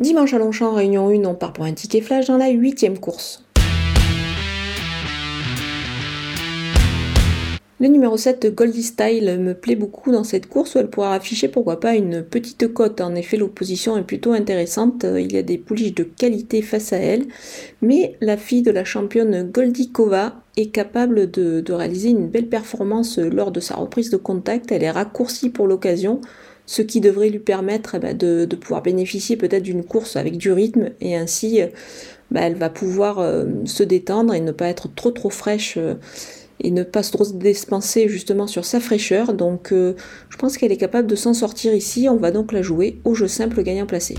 Dimanche à Longchamp, réunion 1, on part pour un ticket flash dans la huitième course. Le numéro 7, Goldie Style, me plaît beaucoup dans cette course où elle pourra afficher pourquoi pas une petite cote. En effet, l'opposition est plutôt intéressante. Il y a des pouliches de qualité face à elle. Mais la fille de la championne Goldikova est capable de, réaliser une belle performance lors de sa reprise de contact. Elle est raccourcie pour l'occasion ce qui devrait lui permettre eh ben, de, pouvoir bénéficier peut-être d'une course avec du rythme et ainsi ben, elle va pouvoir euh, se détendre et ne pas être trop trop fraîche euh, et ne pas trop se dispenser justement sur sa fraîcheur. Donc euh, je pense qu'elle est capable de s'en sortir ici. On va donc la jouer au jeu simple gagnant placé.